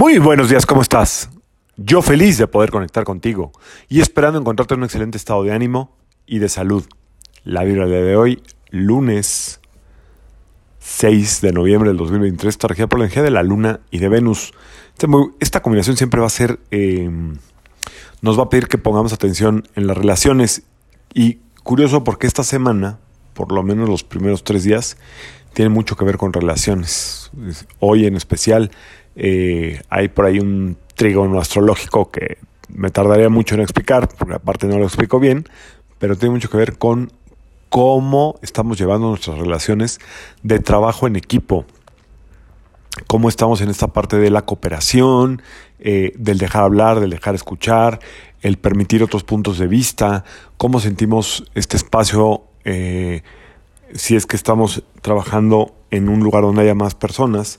Muy buenos días, ¿cómo estás? Yo feliz de poder conectar contigo y esperando encontrarte en un excelente estado de ánimo y de salud. La vibra de hoy, lunes 6 de noviembre del 2023, está regida por la energía de la Luna y de Venus. Este esta combinación siempre va a ser, em, nos va a pedir que pongamos atención en las relaciones y curioso porque esta semana, por lo menos los primeros tres días, tiene mucho que ver con relaciones. Hoy en especial eh, hay por ahí un trígono astrológico que me tardaría mucho en explicar, porque aparte no lo explico bien, pero tiene mucho que ver con cómo estamos llevando nuestras relaciones de trabajo en equipo, cómo estamos en esta parte de la cooperación, eh, del dejar hablar, del dejar escuchar, el permitir otros puntos de vista, cómo sentimos este espacio eh, si es que estamos trabajando en un lugar donde haya más personas.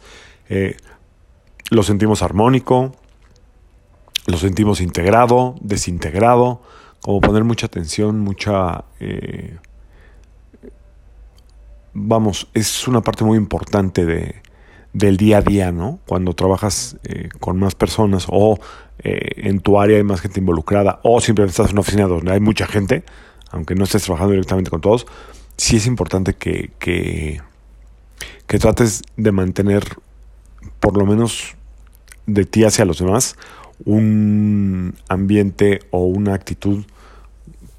Eh, lo sentimos armónico, lo sentimos integrado, desintegrado, como poner mucha atención, mucha... Eh, vamos, es una parte muy importante de, del día a día, ¿no? Cuando trabajas eh, con más personas o eh, en tu área hay más gente involucrada o simplemente estás en una oficina donde hay mucha gente, aunque no estés trabajando directamente con todos, sí es importante que, que, que trates de mantener por lo menos de ti hacia los demás un ambiente o una actitud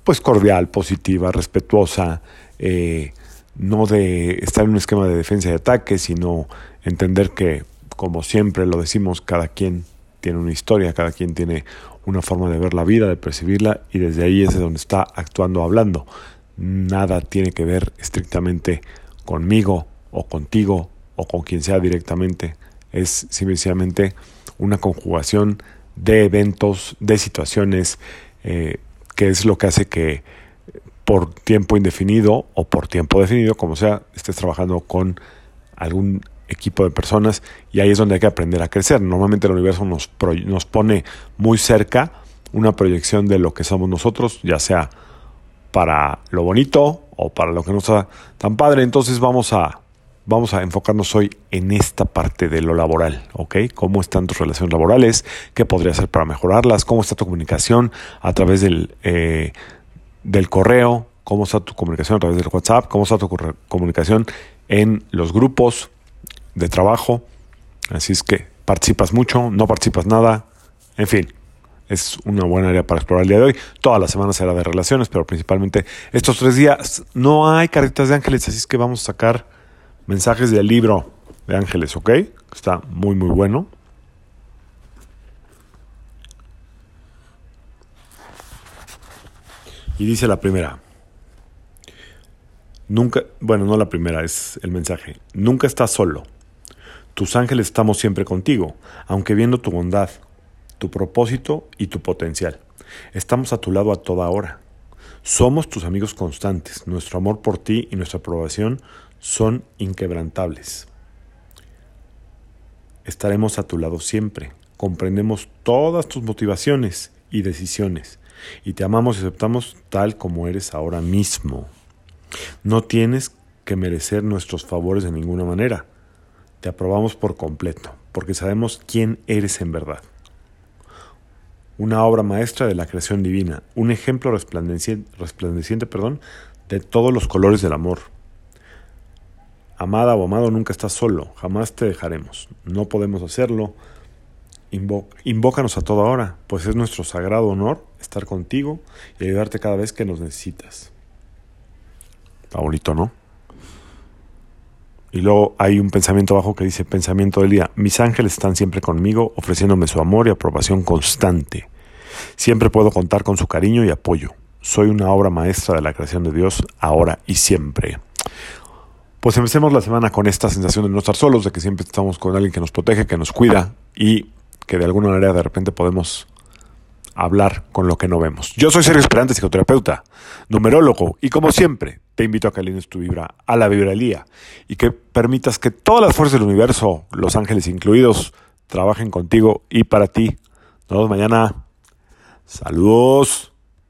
pues cordial, positiva, respetuosa, eh, no de estar en un esquema de defensa y ataque, sino entender que, como siempre lo decimos, cada quien tiene una historia, cada quien tiene una forma de ver la vida, de percibirla, y desde ahí es de donde está actuando, hablando. Nada tiene que ver estrictamente conmigo o contigo o con quien sea directamente. Es simplemente una conjugación de eventos, de situaciones, eh, que es lo que hace que por tiempo indefinido o por tiempo definido, como sea, estés trabajando con algún equipo de personas y ahí es donde hay que aprender a crecer. Normalmente el universo nos, nos pone muy cerca una proyección de lo que somos nosotros, ya sea para lo bonito o para lo que no está tan padre. Entonces vamos a vamos a enfocarnos hoy en esta parte de lo laboral, ¿ok? ¿Cómo están tus relaciones laborales? ¿Qué podría hacer para mejorarlas? ¿Cómo está tu comunicación a través del, eh, del correo? ¿Cómo está tu comunicación a través del WhatsApp? ¿Cómo está tu comunicación en los grupos de trabajo? Así es que participas mucho, no participas nada, en fin. Es una buena área para explorar el día de hoy. Toda la semana será de relaciones, pero principalmente estos tres días no hay caritas de ángeles, así es que vamos a sacar mensajes del libro de ángeles, ¿ok? Está muy, muy bueno. Y dice la primera. Nunca, bueno, no la primera, es el mensaje. Nunca estás solo. Tus ángeles estamos siempre contigo, aunque viendo tu bondad, tu propósito y tu potencial. Estamos a tu lado a toda hora. Somos tus amigos constantes. Nuestro amor por ti y nuestra aprobación son inquebrantables. Estaremos a tu lado siempre. Comprendemos todas tus motivaciones y decisiones y te amamos y aceptamos tal como eres ahora mismo. No tienes que merecer nuestros favores de ninguna manera. Te aprobamos por completo, porque sabemos quién eres en verdad. Una obra maestra de la creación divina, un ejemplo resplandeciente, resplandeciente perdón, de todos los colores del amor Amada o amado, nunca estás solo, jamás te dejaremos. No podemos hacerlo. invócanos a toda hora, pues es nuestro sagrado honor estar contigo y ayudarte cada vez que nos necesitas. Está ¿no? Y luego hay un pensamiento abajo que dice, pensamiento del día, mis ángeles están siempre conmigo, ofreciéndome su amor y aprobación constante. Siempre puedo contar con su cariño y apoyo. Soy una obra maestra de la creación de Dios, ahora y siempre. Pues empecemos la semana con esta sensación de no estar solos, de que siempre estamos con alguien que nos protege, que nos cuida y que de alguna manera de repente podemos hablar con lo que no vemos. Yo soy Sergio Esperante, psicoterapeuta, numerólogo, y como siempre, te invito a que alines tu vibra a la vibralía y que permitas que todas las fuerzas del universo, los ángeles incluidos, trabajen contigo y para ti. Nos vemos mañana. Saludos.